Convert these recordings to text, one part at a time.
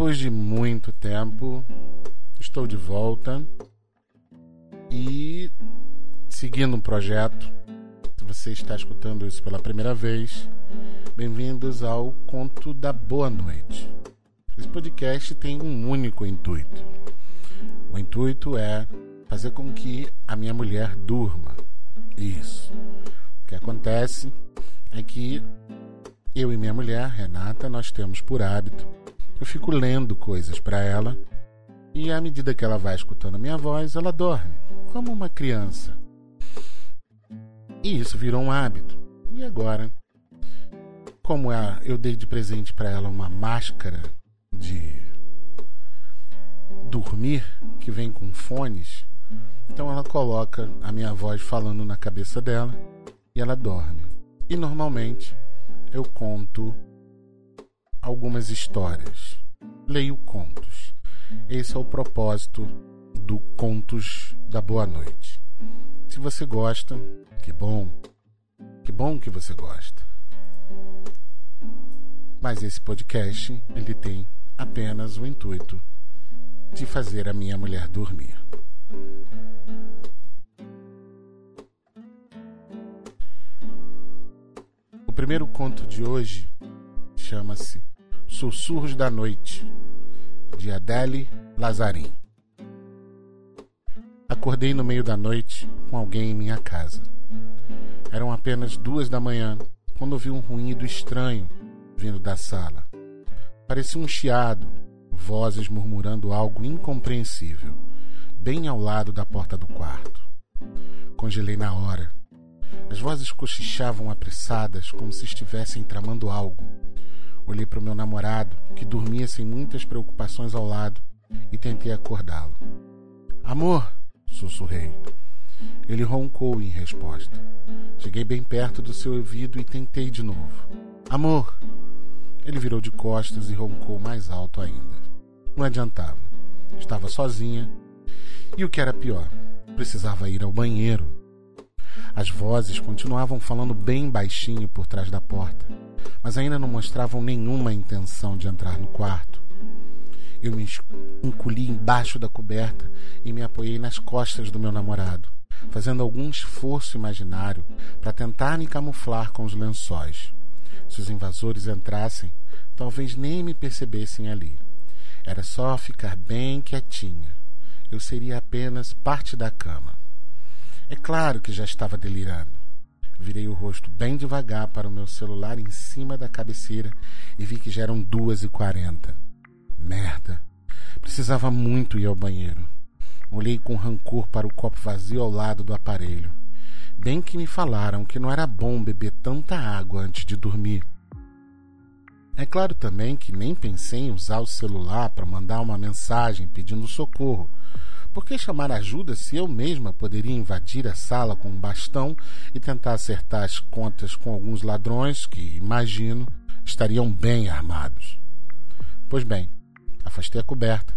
Depois de muito tempo, estou de volta e seguindo um projeto. Se você está escutando isso pela primeira vez, bem-vindos ao Conto da Boa Noite. Esse podcast tem um único intuito. O intuito é fazer com que a minha mulher durma. Isso. O que acontece é que eu e minha mulher, Renata, nós temos por hábito. Eu fico lendo coisas para ela e à medida que ela vai escutando a minha voz, ela dorme, como uma criança. E isso virou um hábito. E agora, como eu dei de presente para ela uma máscara de dormir que vem com fones, então ela coloca a minha voz falando na cabeça dela e ela dorme. E normalmente eu conto algumas histórias. Leio contos. Esse é o propósito do Contos da Boa Noite. Se você gosta, que bom. Que bom que você gosta. Mas esse podcast, ele tem apenas o intuito de fazer a minha mulher dormir. O primeiro conto de hoje chama-se Sussurros da Noite, de Adele Lazarim. Acordei no meio da noite com alguém em minha casa. Eram apenas duas da manhã quando ouvi um ruído estranho vindo da sala. Parecia um chiado, vozes murmurando algo incompreensível, bem ao lado da porta do quarto. Congelei na hora as vozes cochichavam apressadas, como se estivessem tramando algo. Olhei para o meu namorado, que dormia sem muitas preocupações ao lado, e tentei acordá-lo. Amor! sussurrei. Ele roncou em resposta. Cheguei bem perto do seu ouvido e tentei de novo. Amor! Ele virou de costas e roncou mais alto ainda. Não adiantava. Estava sozinha. E o que era pior, precisava ir ao banheiro. As vozes continuavam falando bem baixinho por trás da porta, mas ainda não mostravam nenhuma intenção de entrar no quarto. Eu me encolhi embaixo da coberta e me apoiei nas costas do meu namorado, fazendo algum esforço imaginário para tentar me camuflar com os lençóis. Se os invasores entrassem, talvez nem me percebessem ali. Era só ficar bem quietinha. Eu seria apenas parte da cama. É claro que já estava delirando. Virei o rosto bem devagar para o meu celular em cima da cabeceira e vi que já eram duas e quarenta. Merda. Precisava muito ir ao banheiro. Olhei com rancor para o copo vazio ao lado do aparelho. Bem que me falaram que não era bom beber tanta água antes de dormir. É claro também que nem pensei em usar o celular para mandar uma mensagem pedindo socorro, por que chamar ajuda se eu mesma poderia invadir a sala com um bastão e tentar acertar as contas com alguns ladrões que, imagino, estariam bem armados? Pois bem, afastei a coberta,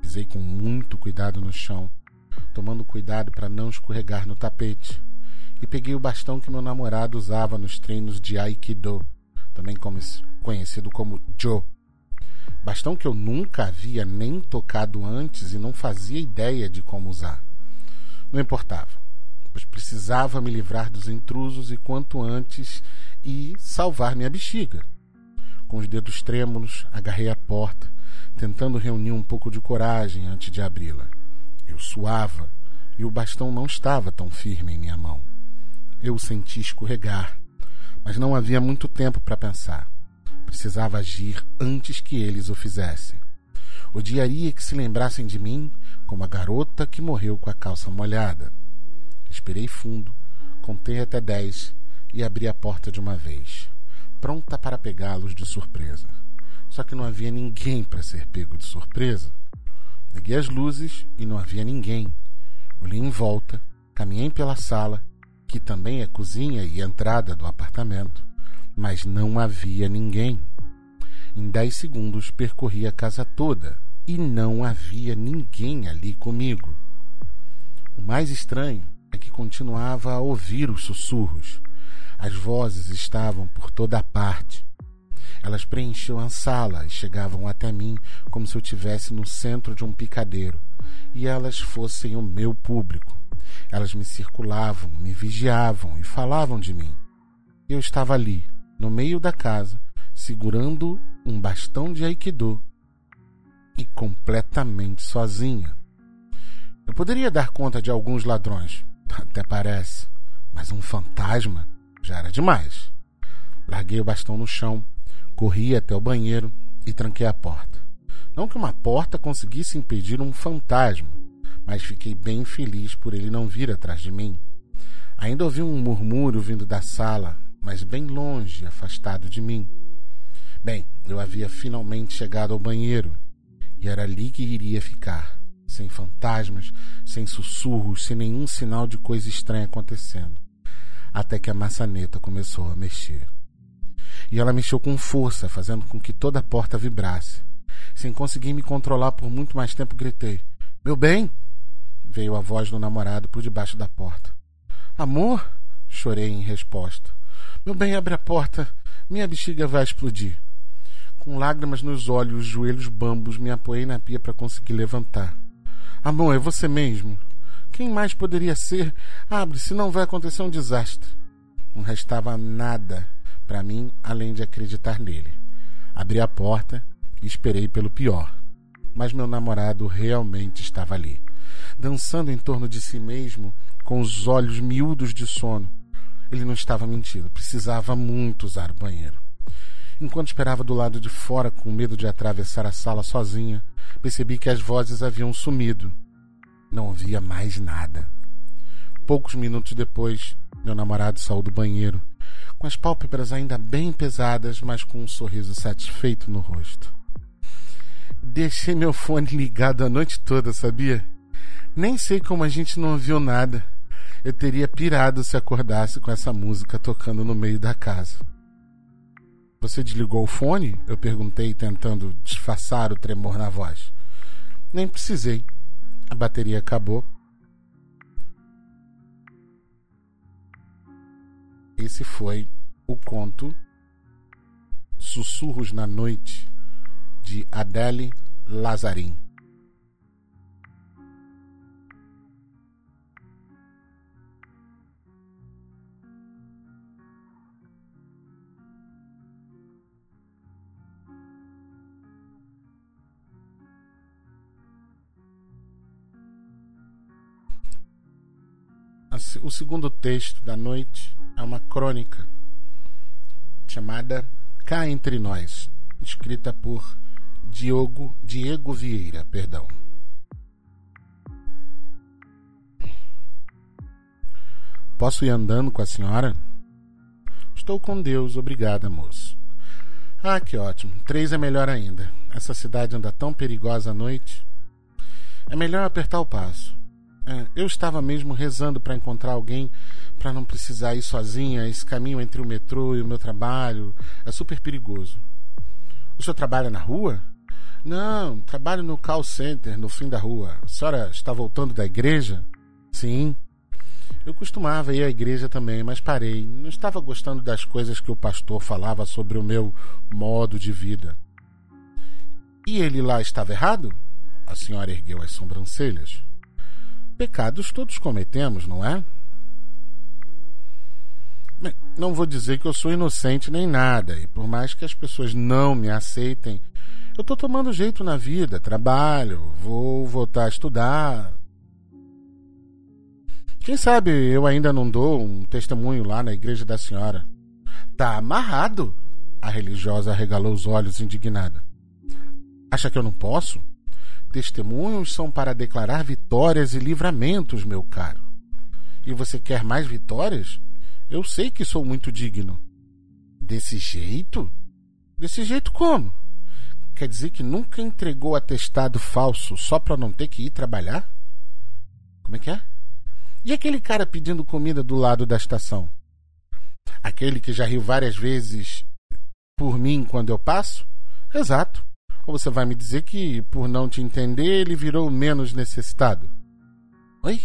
pisei com muito cuidado no chão, tomando cuidado para não escorregar no tapete, e peguei o bastão que meu namorado usava nos treinos de Aikido, também conhecido como Jo Bastão que eu nunca havia nem tocado antes e não fazia ideia de como usar. Não importava, pois precisava me livrar dos intrusos e quanto antes e salvar minha bexiga. Com os dedos trêmulos, agarrei a porta, tentando reunir um pouco de coragem antes de abri-la. Eu suava e o bastão não estava tão firme em minha mão. Eu o senti escorregar, mas não havia muito tempo para pensar. Precisava agir antes que eles o fizessem. Odiaria que se lembrassem de mim como a garota que morreu com a calça molhada. Esperei fundo, contei até dez e abri a porta de uma vez, pronta para pegá-los de surpresa. Só que não havia ninguém para ser pego de surpresa. Liguei as luzes e não havia ninguém. Olhei em volta, caminhei pela sala, que também é cozinha e entrada do apartamento, mas não havia ninguém. Em dez segundos percorri a casa toda e não havia ninguém ali comigo. O mais estranho é que continuava a ouvir os sussurros. As vozes estavam por toda a parte. Elas preenchiam a sala e chegavam até mim como se eu estivesse no centro de um picadeiro e elas fossem o meu público. Elas me circulavam, me vigiavam e falavam de mim. Eu estava ali, no meio da casa, segurando um bastão de aikido e completamente sozinha. Eu poderia dar conta de alguns ladrões, até parece, mas um fantasma já era demais. Larguei o bastão no chão, corri até o banheiro e tranquei a porta. Não que uma porta conseguisse impedir um fantasma, mas fiquei bem feliz por ele não vir atrás de mim. Ainda ouvi um murmúrio vindo da sala, mas bem longe, afastado de mim. Bem, eu havia finalmente chegado ao banheiro e era ali que iria ficar, sem fantasmas, sem sussurros, sem nenhum sinal de coisa estranha acontecendo, até que a maçaneta começou a mexer. E ela mexeu com força, fazendo com que toda a porta vibrasse. Sem conseguir me controlar por muito mais tempo, gritei: Meu bem! Veio a voz do namorado por debaixo da porta. Amor? Chorei em resposta. Meu bem, abre a porta. Minha bexiga vai explodir. Com lágrimas nos olhos, os joelhos bambos, me apoiei na pia para conseguir levantar. Amor, é você mesmo. Quem mais poderia ser? Abre, senão vai acontecer um desastre. Não restava nada para mim além de acreditar nele. Abri a porta e esperei pelo pior. Mas meu namorado realmente estava ali, dançando em torno de si mesmo, com os olhos miúdos de sono. Ele não estava mentindo, precisava muito usar o banheiro. Enquanto esperava do lado de fora, com medo de atravessar a sala sozinha, percebi que as vozes haviam sumido. Não havia mais nada. Poucos minutos depois, meu namorado saiu do banheiro, com as pálpebras ainda bem pesadas, mas com um sorriso satisfeito no rosto. Deixei meu fone ligado a noite toda, sabia? Nem sei como a gente não ouviu nada. Eu teria pirado se acordasse com essa música tocando no meio da casa. Você desligou o fone? Eu perguntei, tentando disfarçar o tremor na voz. Nem precisei. A bateria acabou. Esse foi o conto Sussurros na Noite de Adele Lazarin. O segundo texto da noite é uma crônica chamada Cá Entre Nós, escrita por Diogo, Diego Vieira, perdão. Posso ir andando com a senhora? Estou com Deus, obrigada, moço. Ah, que ótimo. Três é melhor ainda. Essa cidade anda tão perigosa à noite. É melhor apertar o passo. É, eu estava mesmo rezando para encontrar alguém para não precisar ir sozinha. Esse caminho entre o metrô e o meu trabalho é super perigoso. O senhor trabalha na rua? Não, trabalho no call center, no fim da rua. A senhora está voltando da igreja? Sim. Eu costumava ir à igreja também, mas parei. Não estava gostando das coisas que o pastor falava sobre o meu modo de vida. E ele lá estava errado? A senhora ergueu as sobrancelhas. Pecados todos cometemos, não é? Não vou dizer que eu sou inocente nem nada, e por mais que as pessoas não me aceitem, eu estou tomando jeito na vida, trabalho, vou voltar a estudar. Quem sabe eu ainda não dou um testemunho lá na igreja da senhora. Tá amarrado. A religiosa regalou os olhos indignada. Acha que eu não posso? Testemunhos são para declarar vitórias e livramentos, meu caro. E você quer mais vitórias? Eu sei que sou muito digno. Desse jeito? Desse jeito como? Quer dizer que nunca entregou atestado falso só para não ter que ir trabalhar? Como é que é? E aquele cara pedindo comida do lado da estação? Aquele que já riu várias vezes por mim quando eu passo? Exato. Ou você vai me dizer que, por não te entender, ele virou menos necessitado? Oi?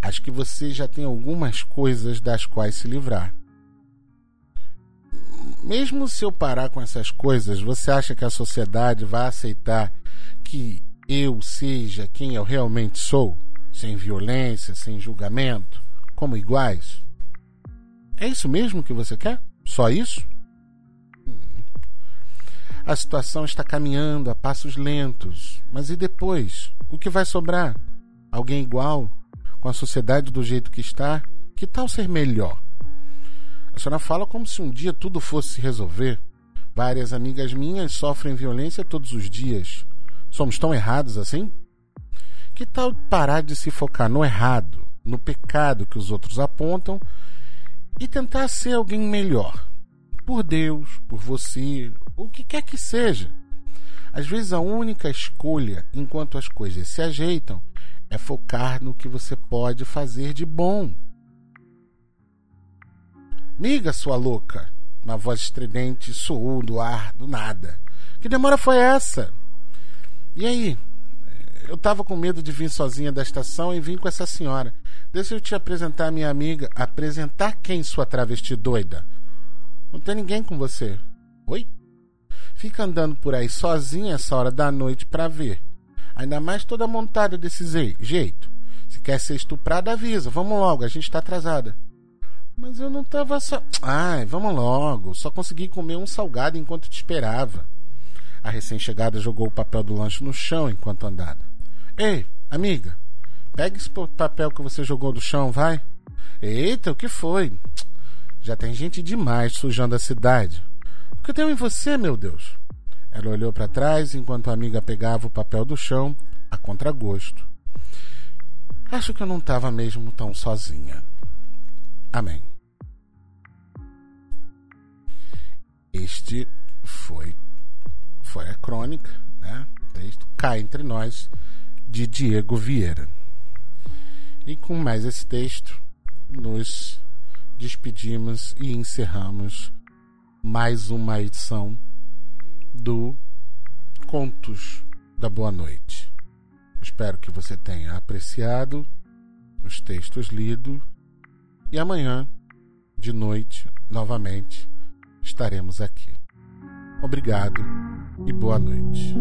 Acho que você já tem algumas coisas das quais se livrar. mesmo se eu parar com essas coisas, você acha que a sociedade vai aceitar que eu seja quem eu realmente sou, sem violência, sem julgamento, como iguais? É isso mesmo que você quer? Só isso? A situação está caminhando a passos lentos, mas e depois? O que vai sobrar? Alguém igual? Com a sociedade do jeito que está? Que tal ser melhor? A senhora fala como se um dia tudo fosse se resolver. Várias amigas minhas sofrem violência todos os dias. Somos tão errados assim? Que tal parar de se focar no errado, no pecado que os outros apontam e tentar ser alguém melhor? Por Deus, por você, o que quer que seja. Às vezes a única escolha, enquanto as coisas se ajeitam, é focar no que você pode fazer de bom. Miga, sua louca! Uma voz estridente soou do ar, do nada. Que demora foi essa? E aí? Eu tava com medo de vir sozinha da estação e vim com essa senhora. Deixa eu te apresentar minha amiga. Apresentar quem, sua travesti doida? Não tem ninguém com você. Oi? Fica andando por aí sozinha essa hora da noite pra ver. Ainda mais toda montada desse jeito. Se quer ser estuprada, avisa. Vamos logo, a gente tá atrasada. Mas eu não tava só. Ai, vamos logo. Só consegui comer um salgado enquanto te esperava. A recém-chegada jogou o papel do lanche no chão enquanto andava. Ei, amiga, pega esse papel que você jogou do chão, vai. Eita, o que foi? Já tem gente demais sujando a cidade. O que deu em você, meu Deus? Ela olhou para trás enquanto a amiga pegava o papel do chão, a contragosto. Acho que eu não estava mesmo tão sozinha. Amém. Este foi foi a crônica, né? O texto Cá entre nós de Diego Vieira. E com mais esse texto nos despedimos e encerramos mais uma edição do Contos da Boa Noite. Espero que você tenha apreciado os textos lidos e amanhã, de noite, novamente, estaremos aqui. Obrigado e boa noite.